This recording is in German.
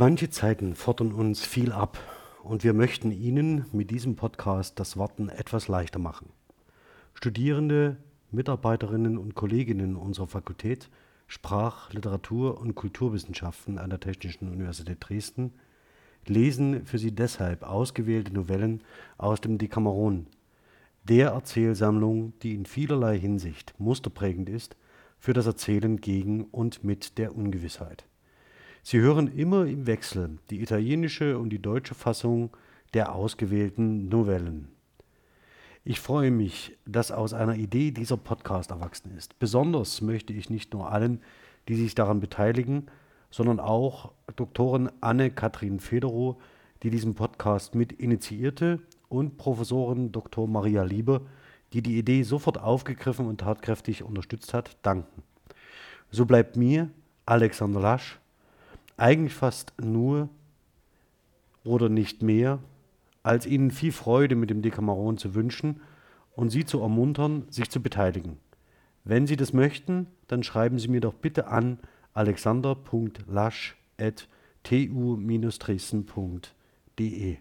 Manche Zeiten fordern uns viel ab und wir möchten Ihnen mit diesem Podcast das Warten etwas leichter machen. Studierende, Mitarbeiterinnen und Kolleginnen unserer Fakultät Sprach-, Literatur- und Kulturwissenschaften an der Technischen Universität Dresden lesen für Sie deshalb ausgewählte Novellen aus dem Decameron, der Erzählsammlung, die in vielerlei Hinsicht musterprägend ist für das Erzählen gegen und mit der Ungewissheit. Sie hören immer im Wechsel die italienische und die deutsche Fassung der ausgewählten Novellen. Ich freue mich, dass aus einer Idee dieser Podcast erwachsen ist. Besonders möchte ich nicht nur allen, die sich daran beteiligen, sondern auch Doktorin Anne-Kathrin Federow, die diesen Podcast mit initiierte, und Professorin Dr. Maria Liebe, die die Idee sofort aufgegriffen und tatkräftig unterstützt hat, danken. So bleibt mir, Alexander Lasch, eigentlich fast nur oder nicht mehr, als Ihnen viel Freude mit dem Decameron zu wünschen und Sie zu ermuntern, sich zu beteiligen. Wenn Sie das möchten, dann schreiben Sie mir doch bitte an alexander.lasch.tu-dresden.de.